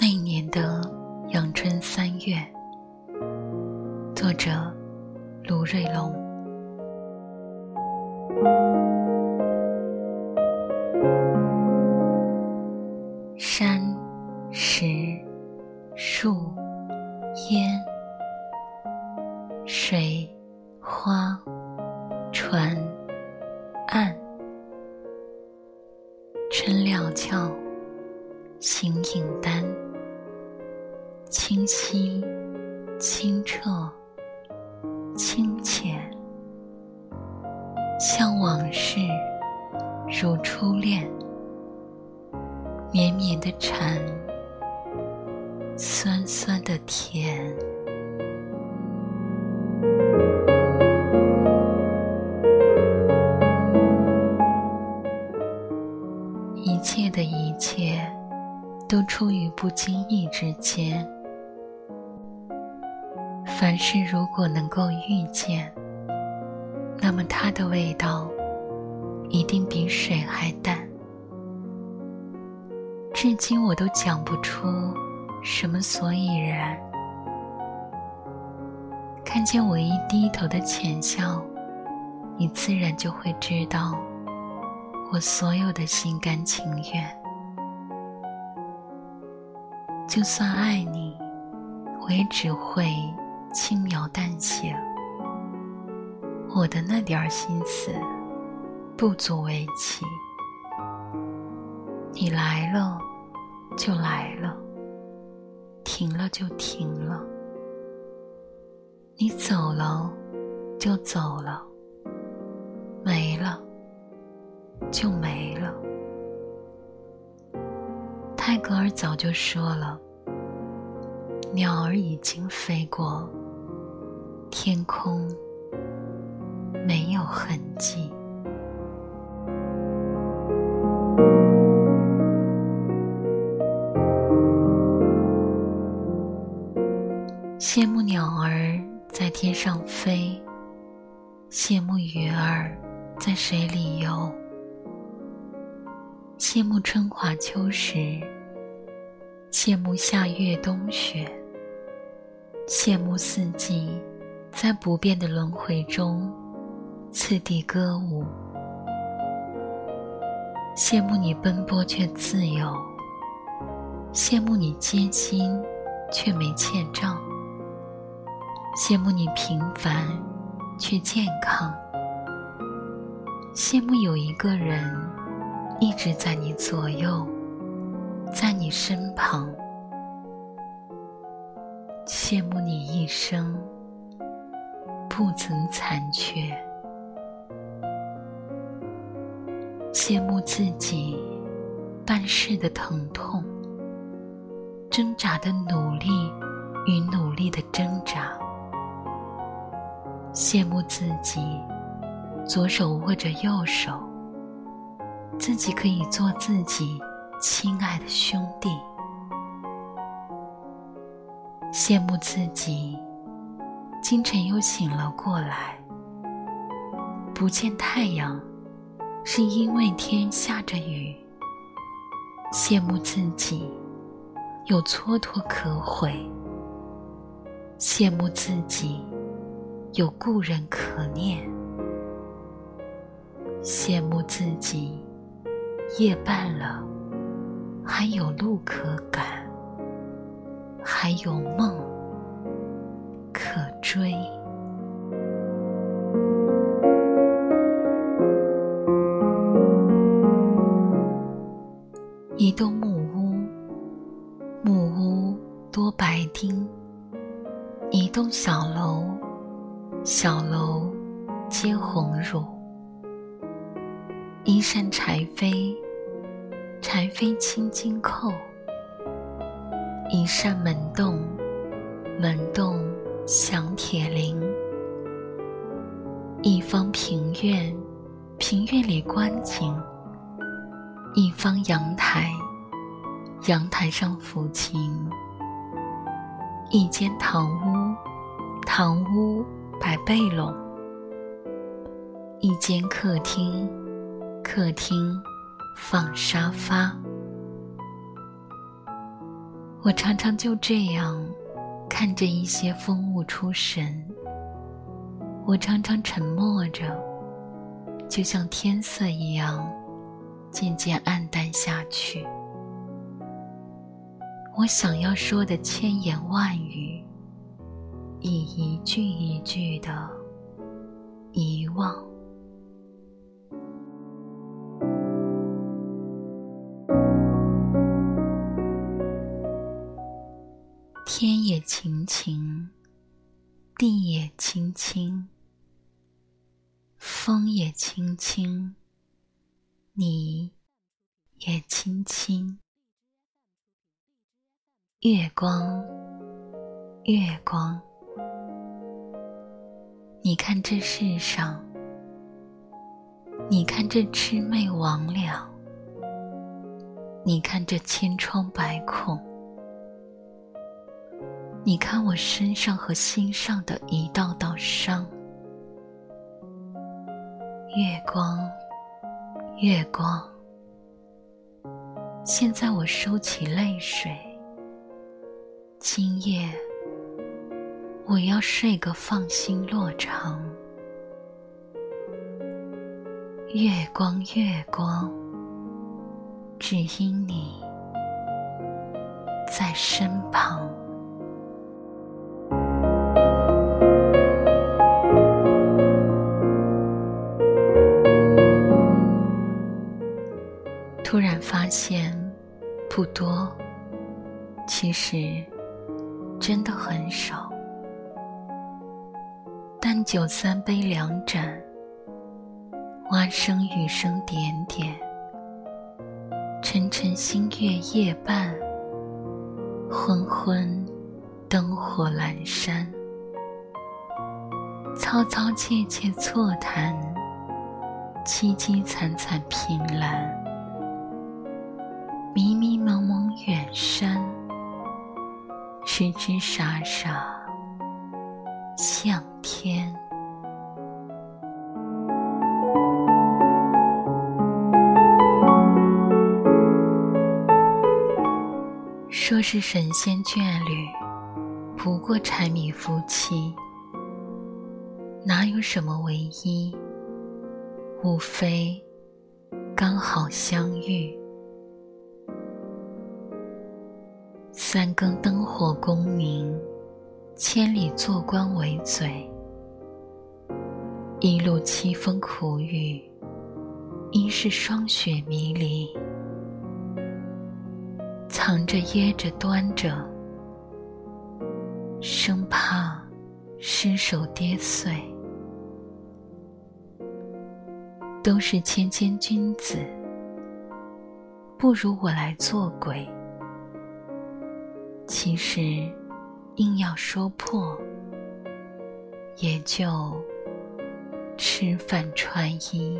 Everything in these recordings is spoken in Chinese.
那一年的阳春三月，作者卢瑞龙。山、石、树、烟、水、花、船、春料峭，形影单，清晰、清澈、清浅，像往事，如初恋。绵绵的缠，酸酸的甜。切，都出于不经意之间。凡事如果能够遇见，那么它的味道，一定比水还淡。至今我都讲不出什么所以然。看见我一低头的浅笑，你自然就会知道我所有的心甘情愿。就算爱你，我也只会轻描淡写。我的那点儿心思，不足为奇。你来了。就来了，停了就停了。你走了，就走了，没了，就没了。泰戈尔早就说了：“鸟儿已经飞过，天空没有痕迹。”羡慕鸟儿在天上飞，羡慕鱼儿在水里游，羡慕春华秋实，羡慕夏月冬雪，羡慕四季在不变的轮回中次第歌舞，羡慕你奔波却自由，羡慕你艰辛却没欠账。羡慕你平凡，却健康。羡慕有一个人一直在你左右，身旁。羡慕你一生不曾残缺。羡慕自己办事的疼痛，挣扎的努力与努力的挣扎。羡慕自己，左手握着右手，自己可以做自己亲爱的兄弟。羡慕自己，清晨又醒了过来，不见太阳，是因为天下着雨。羡慕自己，有蹉跎可悔。羡慕自己。有故人可念，羡慕自己夜半了，还有路可赶，还有梦可追。一栋木屋，木屋多白丁；一栋小楼。小楼皆红乳，一扇柴扉，柴扉青金扣；一扇门洞，门洞响铁铃。一方庭院，庭院里观景；一方阳台，阳台上抚琴；一间堂屋，堂屋。摆背笼，一间客厅，客厅放沙发。我常常就这样看着一些风物出神。我常常沉默着，就像天色一样，渐渐暗淡下去。我想要说的千言万语，已一句一句的遗忘。也晴，地也青青，风也轻轻，你也轻轻。月光，月光，你看这世上，你看这魑魅魍魉，你看这千疮百孔，你看我身上和心上的一道道伤。月光，月光，现在我收起泪水。今夜，我要睡个放心落长。月光，月光，只因你在身旁。突然发现，不多，其实。真的很少，但酒三杯两盏，蛙声雨声点点，沉沉星月夜半，昏昏灯火阑珊，嘈嘈切切错谈，凄凄惨惨凭栏，迷迷蒙蒙远山。痴痴傻傻，向天。说是神仙眷侣，不过柴米夫妻，哪有什么唯一？无非刚好相遇。三更灯火功名，千里做官为嘴。一路凄风苦雨，应是霜雪迷离。藏着掖着端着，生怕失手跌碎。都是谦谦君子，不如我来做鬼。其实，硬要说破，也就吃饭穿衣。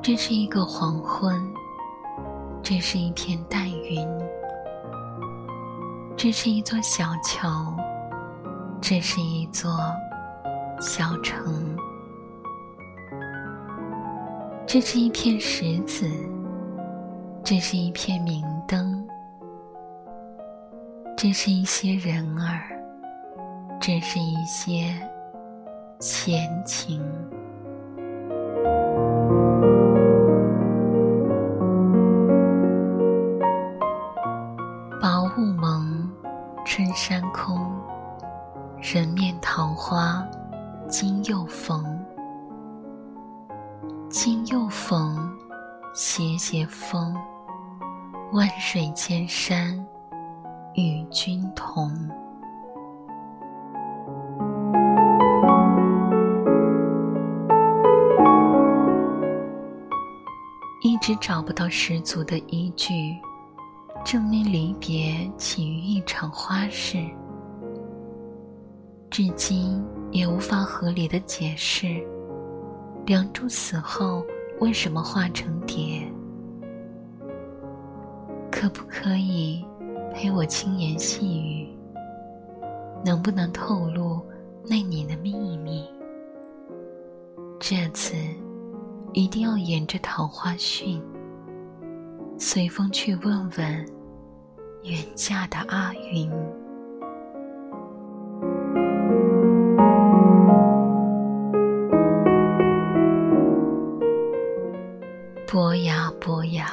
这是一个黄昏，这是一片淡云，这是一座小桥，这是一座小城。这是一片石子，这是一片明灯，这是一些人儿，这是一些闲情。薄雾蒙，春山空，人面桃花，风，万水千山与君同。一直找不到十足的依据，证明离别起于一场花事，至今也无法合理的解释。梁祝死后为什么化成蝶？可不可以陪我轻言细语？能不能透露那你的秘密？这次一定要沿着桃花汛，随风去问问远嫁的阿云。伯牙，伯牙，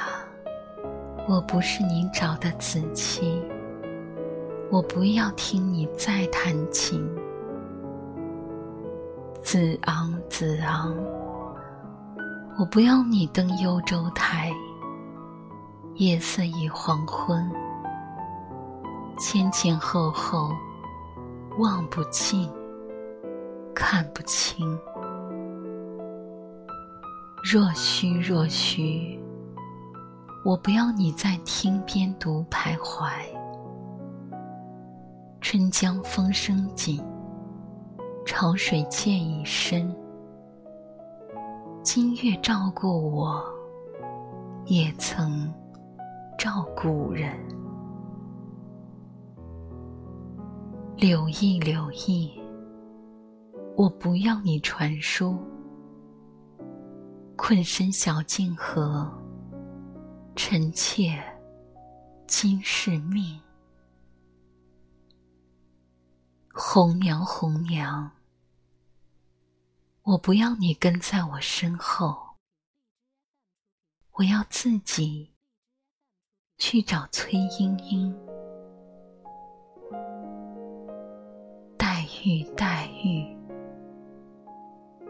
我不是你找的子期。我不要听你再弹琴，子昂子昂，我不要你登幽州台。夜色已黄昏，前前后后望不尽，看不清。若虚若虚，我不要你在厅边独徘徊。春江风声紧，潮水渐已深。今月照顾我，也曾照古人。柳意柳意，我不要你传书。困身小径河，臣妾今是命。红娘，红娘，我不要你跟在我身后，我要自己去找崔莺莺。黛玉，黛玉，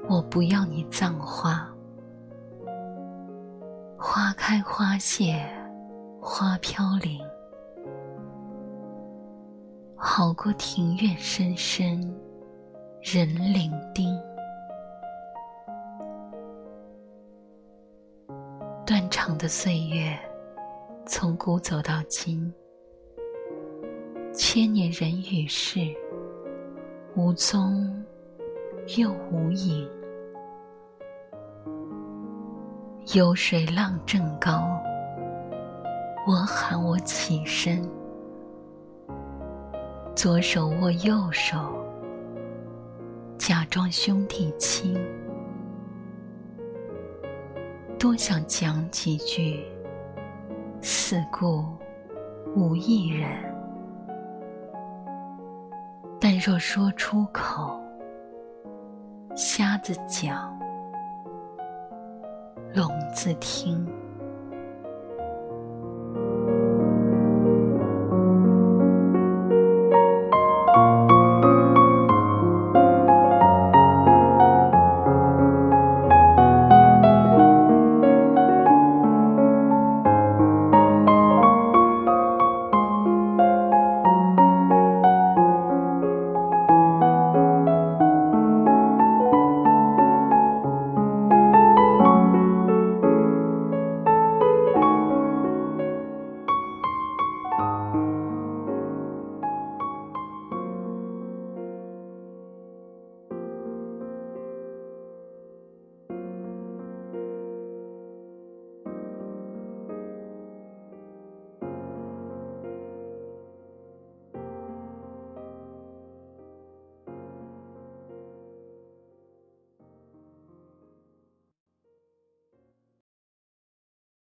我不要你葬花，花开花谢花飘零。好过庭院深深人伶仃。断肠的岁月，从古走到今，千年人与事，无踪又无影。有水浪正高，我喊我起身。左手握右手，假装兄弟亲。多想讲几句，四顾无一人。但若说出口，瞎子讲，笼子听。